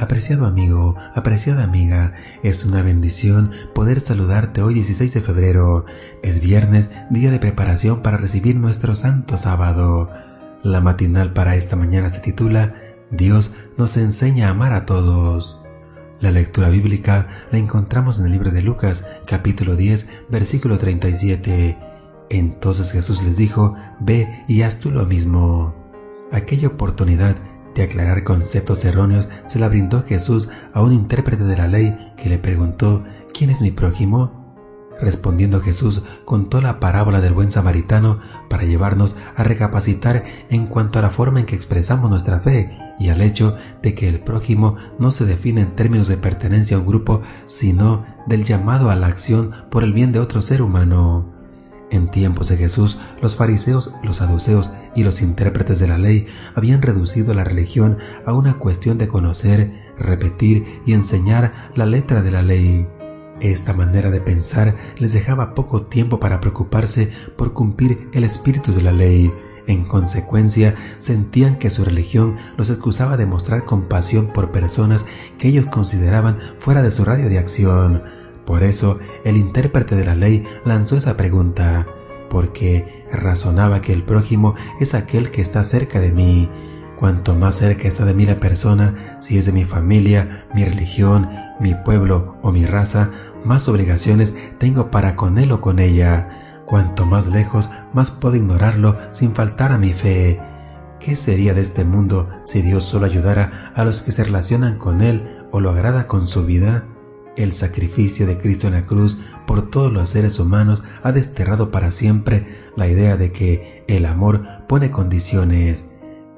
Apreciado amigo, apreciada amiga, es una bendición poder saludarte hoy 16 de febrero. Es viernes, día de preparación para recibir nuestro santo sábado. La matinal para esta mañana se titula Dios nos enseña a amar a todos. La lectura bíblica la encontramos en el libro de Lucas, capítulo 10, versículo 37. Entonces Jesús les dijo, Ve y haz tú lo mismo. Aquella oportunidad de aclarar conceptos erróneos se la brindó Jesús a un intérprete de la ley que le preguntó ¿Quién es mi prójimo? Respondiendo Jesús contó la parábola del buen samaritano para llevarnos a recapacitar en cuanto a la forma en que expresamos nuestra fe y al hecho de que el prójimo no se define en términos de pertenencia a un grupo, sino del llamado a la acción por el bien de otro ser humano. En tiempos de Jesús, los fariseos, los saduceos y los intérpretes de la ley habían reducido la religión a una cuestión de conocer, repetir y enseñar la letra de la ley. Esta manera de pensar les dejaba poco tiempo para preocuparse por cumplir el espíritu de la ley. En consecuencia, sentían que su religión los excusaba de mostrar compasión por personas que ellos consideraban fuera de su radio de acción. Por eso el intérprete de la ley lanzó esa pregunta, porque razonaba que el prójimo es aquel que está cerca de mí. Cuanto más cerca está de mí la persona, si es de mi familia, mi religión, mi pueblo o mi raza, más obligaciones tengo para con él o con ella. Cuanto más lejos, más puedo ignorarlo sin faltar a mi fe. ¿Qué sería de este mundo si Dios solo ayudara a los que se relacionan con Él o lo agrada con su vida? El sacrificio de Cristo en la cruz por todos los seres humanos ha desterrado para siempre la idea de que el amor pone condiciones.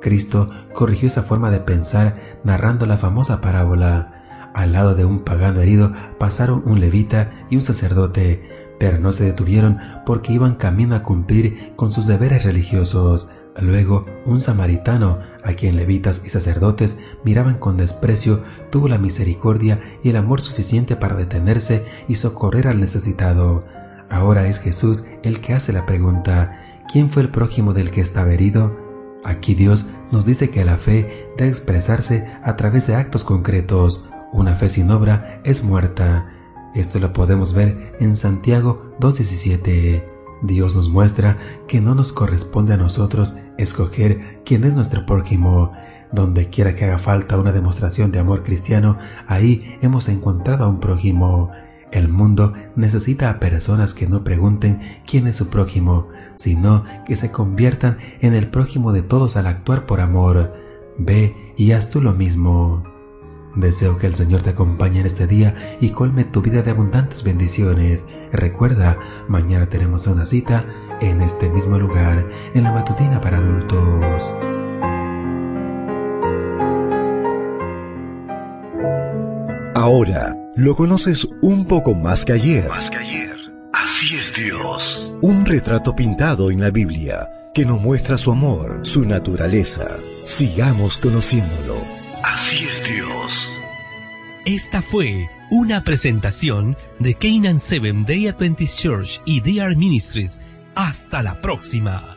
Cristo corrigió esa forma de pensar narrando la famosa parábola. Al lado de un pagano herido pasaron un levita y un sacerdote, pero no se detuvieron porque iban camino a cumplir con sus deberes religiosos. Luego, un samaritano, a quien levitas y sacerdotes miraban con desprecio, tuvo la misericordia y el amor suficiente para detenerse y socorrer al necesitado. Ahora es Jesús el que hace la pregunta, ¿quién fue el prójimo del que estaba herido? Aquí Dios nos dice que la fe debe expresarse a través de actos concretos. Una fe sin obra es muerta. Esto lo podemos ver en Santiago 2.17. Dios nos muestra que no nos corresponde a nosotros escoger quién es nuestro prójimo. Donde quiera que haga falta una demostración de amor cristiano, ahí hemos encontrado a un prójimo. El mundo necesita a personas que no pregunten quién es su prójimo, sino que se conviertan en el prójimo de todos al actuar por amor. Ve y haz tú lo mismo. Deseo que el Señor te acompañe en este día y colme tu vida de abundantes bendiciones. Recuerda, mañana tenemos una cita en este mismo lugar, en la matutina para adultos. Ahora lo conoces un poco más que ayer. Más que ayer. Así es Dios. Un retrato pintado en la Biblia que nos muestra su amor, su naturaleza. Sigamos conociéndolo. Así es Dios. Esta fue una presentación de Canaan Seven Day Adventist Church y DR Ministries. Hasta la próxima.